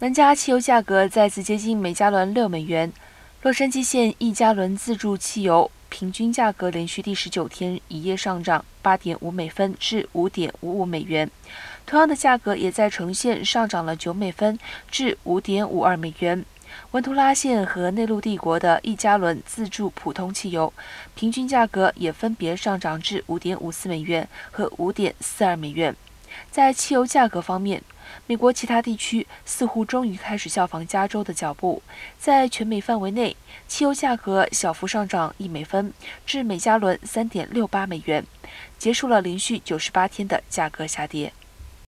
南加汽油价格再次接近每加仑六美元。洛杉矶县一加仑自助汽油平均价格连续第十九天一夜上涨八点五美分至五点五五美元。同样的价格也在呈现上涨了九美分至五点五二美元。文图拉县和内陆帝国的一加仑自助普通汽油平均价格也分别上涨至五点五四美元和五点四二美元。在汽油价格方面，美国其他地区似乎终于开始效仿加州的脚步，在全美范围内，汽油价格小幅上涨一美分，至每加仑三点六八美元，结束了连续九十八天的价格下跌。